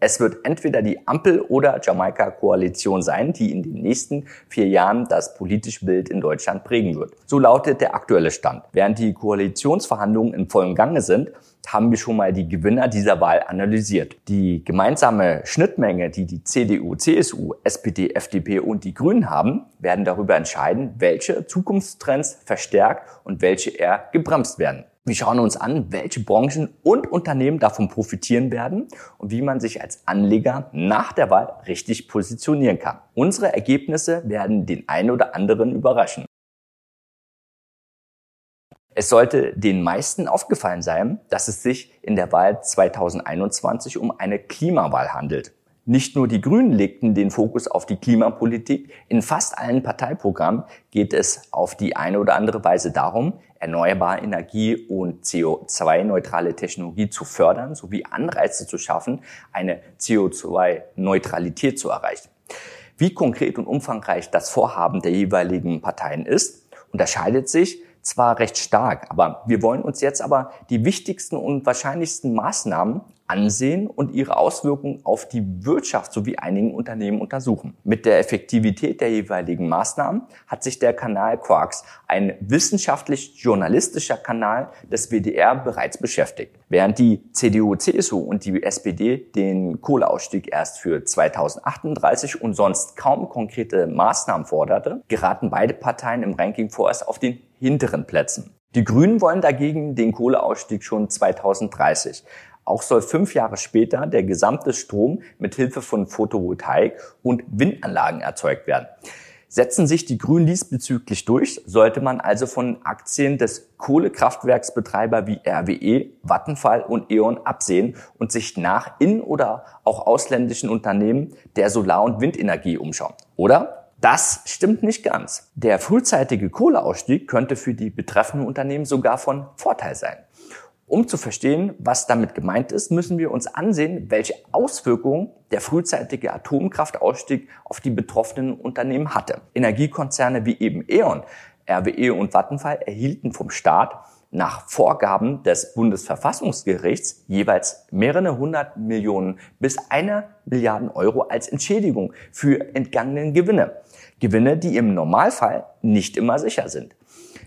Es wird entweder die Ampel- oder Jamaika-Koalition sein, die in den nächsten vier Jahren das politische Bild in Deutschland prägen wird. So lautet der aktuelle Stand. Während die Koalitionsverhandlungen in vollem Gange sind, haben wir schon mal die Gewinner dieser Wahl analysiert. Die gemeinsame Schnittmenge, die die CDU, CSU, SPD, FDP und die Grünen haben, werden darüber entscheiden, welche Zukunftstrends verstärkt und welche eher gebremst werden. Wir schauen uns an, welche Branchen und Unternehmen davon profitieren werden und wie man sich als Anleger nach der Wahl richtig positionieren kann. Unsere Ergebnisse werden den einen oder anderen überraschen. Es sollte den meisten aufgefallen sein, dass es sich in der Wahl 2021 um eine Klimawahl handelt. Nicht nur die Grünen legten den Fokus auf die Klimapolitik. In fast allen Parteiprogrammen geht es auf die eine oder andere Weise darum, erneuerbare Energie und CO2-neutrale Technologie zu fördern sowie Anreize zu schaffen, eine CO2-Neutralität zu erreichen. Wie konkret und umfangreich das Vorhaben der jeweiligen Parteien ist, unterscheidet sich zwar recht stark, aber wir wollen uns jetzt aber die wichtigsten und wahrscheinlichsten Maßnahmen ansehen und ihre Auswirkungen auf die Wirtschaft sowie einigen Unternehmen untersuchen. Mit der Effektivität der jeweiligen Maßnahmen hat sich der Kanal Quarks, ein wissenschaftlich-journalistischer Kanal des WDR, bereits beschäftigt. Während die CDU, CSU und die SPD den Kohleausstieg erst für 2038 und sonst kaum konkrete Maßnahmen forderte, geraten beide Parteien im Ranking vorerst auf den hinteren Plätzen. Die Grünen wollen dagegen den Kohleausstieg schon 2030. Auch soll fünf Jahre später der gesamte Strom mit Hilfe von Photovoltaik und Windanlagen erzeugt werden. Setzen sich die Grünen diesbezüglich durch, sollte man also von Aktien des Kohlekraftwerksbetreiber wie RWE, Vattenfall und E.ON absehen und sich nach in- oder auch ausländischen Unternehmen der Solar- und Windenergie umschauen. Oder? Das stimmt nicht ganz. Der frühzeitige Kohleausstieg könnte für die betreffenden Unternehmen sogar von Vorteil sein. Um zu verstehen, was damit gemeint ist, müssen wir uns ansehen, welche Auswirkungen der frühzeitige Atomkraftausstieg auf die betroffenen Unternehmen hatte. Energiekonzerne wie eben E.ON, RWE und Vattenfall erhielten vom Staat nach Vorgaben des Bundesverfassungsgerichts jeweils mehrere hundert Millionen bis eine Milliarden Euro als Entschädigung für entgangenen Gewinne. Gewinne, die im Normalfall nicht immer sicher sind.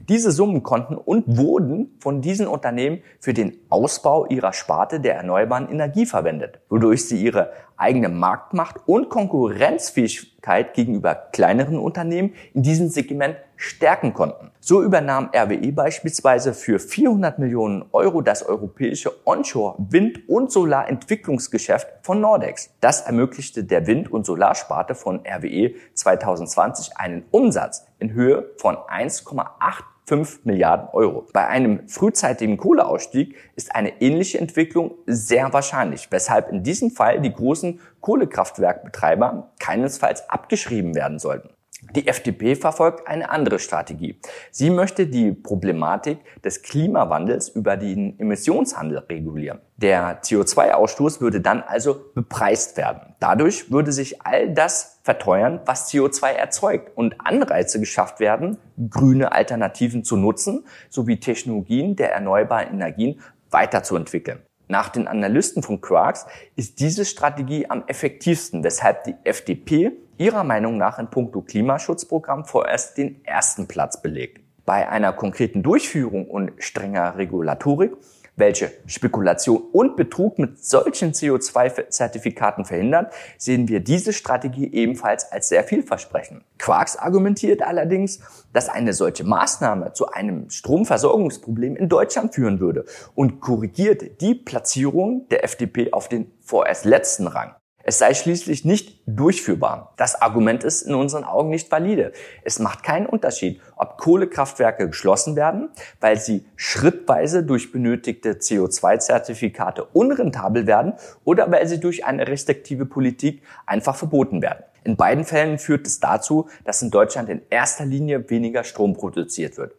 Diese Summen konnten und wurden von diesen Unternehmen für den Ausbau ihrer Sparte der erneuerbaren Energie verwendet, wodurch sie ihre eigene Marktmacht und Konkurrenzfähigkeit gegenüber kleineren Unternehmen in diesem Segment stärken konnten. So übernahm RWE beispielsweise für 400 Millionen Euro das europäische Onshore-Wind- und Solarentwicklungsgeschäft von Nordex. Das ermöglichte der Wind- und Solarsparte von RWE 2020 einen Umsatz in Höhe von 1,8 5 Milliarden Euro. Bei einem frühzeitigen Kohleausstieg ist eine ähnliche Entwicklung sehr wahrscheinlich, weshalb in diesem Fall die großen Kohlekraftwerkbetreiber keinesfalls abgeschrieben werden sollten. Die FDP verfolgt eine andere Strategie. Sie möchte die Problematik des Klimawandels über den Emissionshandel regulieren. Der CO2-Ausstoß würde dann also bepreist werden. Dadurch würde sich all das verteuern, was CO2 erzeugt und Anreize geschafft werden, grüne Alternativen zu nutzen sowie Technologien der erneuerbaren Energien weiterzuentwickeln. Nach den Analysten von Quarks ist diese Strategie am effektivsten, weshalb die FDP ihrer Meinung nach in puncto Klimaschutzprogramm vorerst den ersten Platz belegt. Bei einer konkreten Durchführung und strenger Regulatorik welche Spekulation und Betrug mit solchen CO2-Zertifikaten verhindert, sehen wir diese Strategie ebenfalls als sehr vielversprechend. Quarks argumentiert allerdings, dass eine solche Maßnahme zu einem Stromversorgungsproblem in Deutschland führen würde und korrigiert die Platzierung der FDP auf den vorerst letzten Rang. Es sei schließlich nicht durchführbar. Das Argument ist in unseren Augen nicht valide. Es macht keinen Unterschied, ob Kohlekraftwerke geschlossen werden, weil sie schrittweise durch benötigte CO2-Zertifikate unrentabel werden oder weil sie durch eine restriktive Politik einfach verboten werden. In beiden Fällen führt es dazu, dass in Deutschland in erster Linie weniger Strom produziert wird.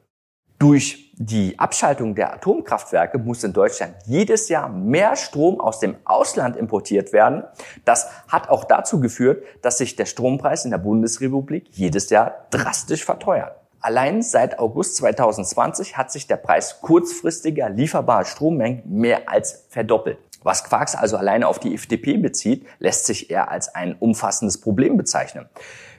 Durch die Abschaltung der Atomkraftwerke muss in Deutschland jedes Jahr mehr Strom aus dem Ausland importiert werden. Das hat auch dazu geführt, dass sich der Strompreis in der Bundesrepublik jedes Jahr drastisch verteuert. Allein seit August 2020 hat sich der Preis kurzfristiger lieferbarer Strommengen mehr als verdoppelt. Was Quarks also alleine auf die FDP bezieht, lässt sich eher als ein umfassendes Problem bezeichnen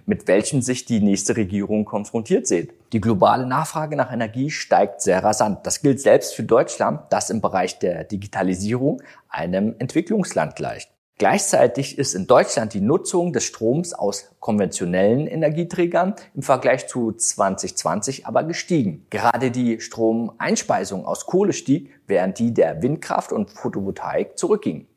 mit welchem sich die nächste Regierung konfrontiert sieht. Die globale Nachfrage nach Energie steigt sehr rasant. Das gilt selbst für Deutschland, das im Bereich der Digitalisierung einem Entwicklungsland gleicht. Gleichzeitig ist in Deutschland die Nutzung des Stroms aus konventionellen Energieträgern im Vergleich zu 2020 aber gestiegen. Gerade die Stromeinspeisung aus Kohle stieg, während die der Windkraft und Photovoltaik zurückging.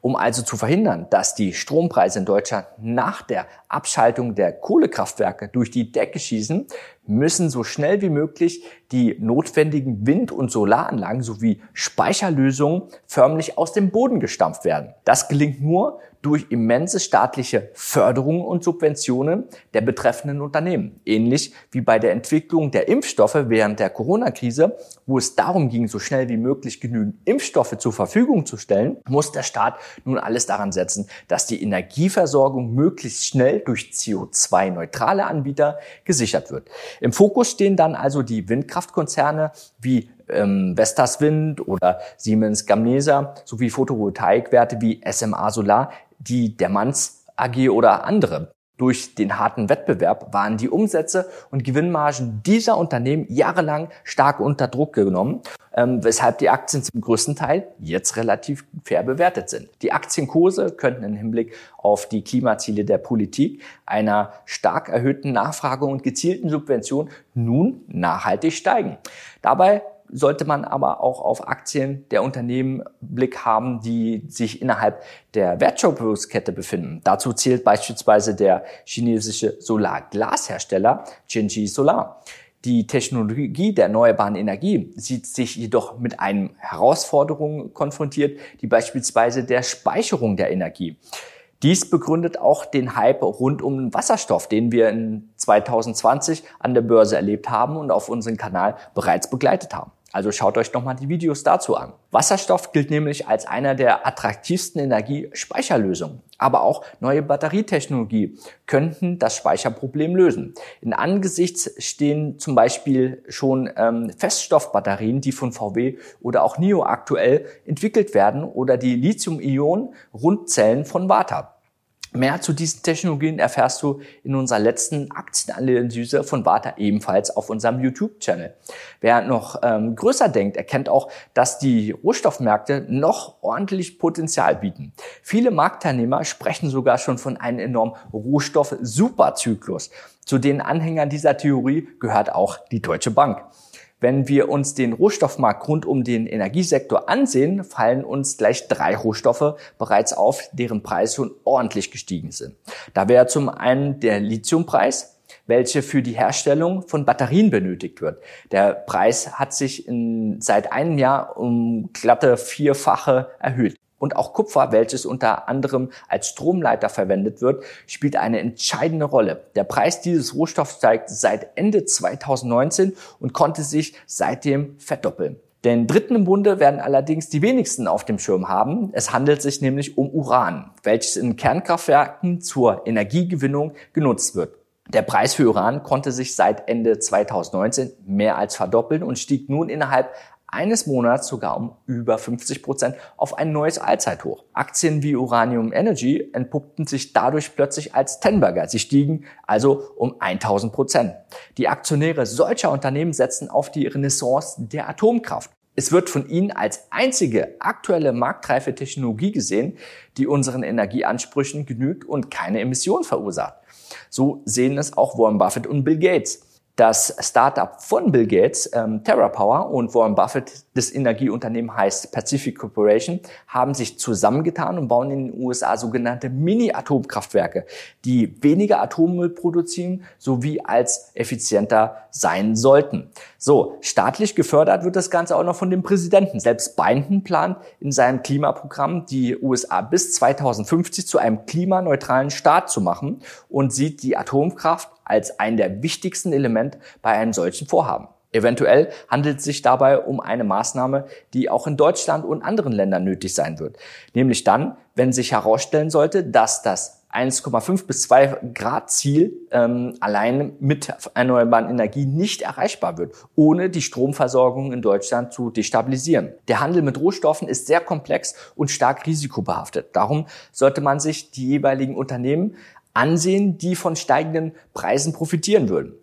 Um also zu verhindern, dass die Strompreise in Deutschland nach der Abschaltung der Kohlekraftwerke durch die Decke schießen, müssen so schnell wie möglich die notwendigen Wind- und Solaranlagen sowie Speicherlösungen förmlich aus dem Boden gestampft werden. Das gelingt nur durch immense staatliche Förderungen und Subventionen der betreffenden Unternehmen. Ähnlich wie bei der Entwicklung der Impfstoffe während der Corona-Krise, wo es darum ging, so schnell wie möglich genügend Impfstoffe zur Verfügung zu stellen, muss der Staat nun alles daran setzen, dass die Energieversorgung möglichst schnell durch CO2-neutrale Anbieter gesichert wird. Im Fokus stehen dann also die Windkraftkonzerne wie ähm, Vestas Wind oder Siemens Gamesa sowie Photovoltaikwerte wie SMA Solar, die der Manns AG oder andere. Durch den harten Wettbewerb waren die Umsätze und Gewinnmargen dieser Unternehmen jahrelang stark unter Druck genommen, ähm, weshalb die Aktien zum größten Teil jetzt relativ fair bewertet sind. Die Aktienkurse könnten im Hinblick auf die Klimaziele der Politik einer stark erhöhten Nachfrage und gezielten Subvention nun nachhaltig steigen. Dabei sollte man aber auch auf Aktien der Unternehmen Blick haben, die sich innerhalb der Wertschöpfungskette befinden. Dazu zählt beispielsweise der chinesische Solarglashersteller Qingji Solar. Die Technologie der erneuerbaren Energie sieht sich jedoch mit einem Herausforderung konfrontiert, die beispielsweise der Speicherung der Energie. Dies begründet auch den Hype rund um Wasserstoff, den wir in 2020 an der Börse erlebt haben und auf unserem Kanal bereits begleitet haben. Also schaut euch nochmal die Videos dazu an. Wasserstoff gilt nämlich als einer der attraktivsten Energiespeicherlösungen. Aber auch neue Batterietechnologie könnten das Speicherproblem lösen. In Angesichts stehen zum Beispiel schon ähm, Feststoffbatterien, die von VW oder auch NIO aktuell entwickelt werden oder die Lithium-Ionen-Rundzellen von Varta. Mehr zu diesen Technologien erfährst du in unserer letzten Aktienanalyse von Warta ebenfalls auf unserem YouTube-Channel. Wer noch ähm, größer denkt, erkennt auch, dass die Rohstoffmärkte noch ordentlich Potenzial bieten. Viele Marktteilnehmer sprechen sogar schon von einem enormen Rohstoff-Superzyklus. Zu den Anhängern dieser Theorie gehört auch die Deutsche Bank. Wenn wir uns den Rohstoffmarkt rund um den Energiesektor ansehen, fallen uns gleich drei Rohstoffe bereits auf, deren Preise schon ordentlich gestiegen sind. Da wäre zum einen der Lithiumpreis, welche für die Herstellung von Batterien benötigt wird. Der Preis hat sich in, seit einem Jahr um glatte vierfache erhöht und auch Kupfer, welches unter anderem als Stromleiter verwendet wird, spielt eine entscheidende Rolle. Der Preis dieses Rohstoffs steigt seit Ende 2019 und konnte sich seitdem verdoppeln. Den dritten im Bunde werden allerdings die wenigsten auf dem Schirm haben. Es handelt sich nämlich um Uran, welches in Kernkraftwerken zur Energiegewinnung genutzt wird. Der Preis für Uran konnte sich seit Ende 2019 mehr als verdoppeln und stieg nun innerhalb eines Monats sogar um über 50 Prozent auf ein neues Allzeithoch. Aktien wie Uranium Energy entpuppten sich dadurch plötzlich als Tenberger. Sie stiegen also um 1000 Prozent. Die Aktionäre solcher Unternehmen setzen auf die Renaissance der Atomkraft. Es wird von ihnen als einzige aktuelle marktreife Technologie gesehen, die unseren Energieansprüchen genügt und keine Emissionen verursacht. So sehen es auch Warren Buffett und Bill Gates. Das Startup von Bill Gates, ähm, TerraPower und Warren Buffett, das Energieunternehmen heißt Pacific Corporation, haben sich zusammengetan und bauen in den USA sogenannte Mini-Atomkraftwerke, die weniger Atommüll produzieren sowie als effizienter sein sollten. So, staatlich gefördert wird das Ganze auch noch von dem Präsidenten. Selbst Biden plant in seinem Klimaprogramm die USA bis 2050 zu einem klimaneutralen Staat zu machen und sieht die Atomkraft als ein der wichtigsten Elemente bei einem solchen Vorhaben. Eventuell handelt es sich dabei um eine Maßnahme, die auch in Deutschland und anderen Ländern nötig sein wird. Nämlich dann, wenn sich herausstellen sollte, dass das 1,5 bis 2 Grad Ziel ähm, allein mit erneuerbaren Energien nicht erreichbar wird, ohne die Stromversorgung in Deutschland zu destabilisieren. Der Handel mit Rohstoffen ist sehr komplex und stark risikobehaftet. Darum sollte man sich die jeweiligen Unternehmen ansehen, die von steigenden Preisen profitieren würden.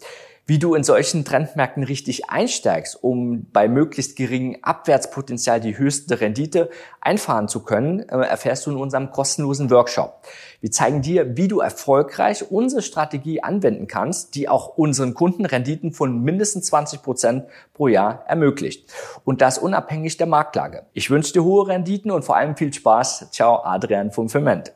Wie du in solchen Trendmärkten richtig einsteigst, um bei möglichst geringem Abwärtspotenzial die höchste Rendite einfahren zu können, äh, erfährst du in unserem kostenlosen Workshop. Wir zeigen dir, wie du erfolgreich unsere Strategie anwenden kannst, die auch unseren Kunden Renditen von mindestens 20 Prozent pro Jahr ermöglicht. Und das unabhängig der Marktlage. Ich wünsche dir hohe Renditen und vor allem viel Spaß. Ciao, Adrian vom Ferment.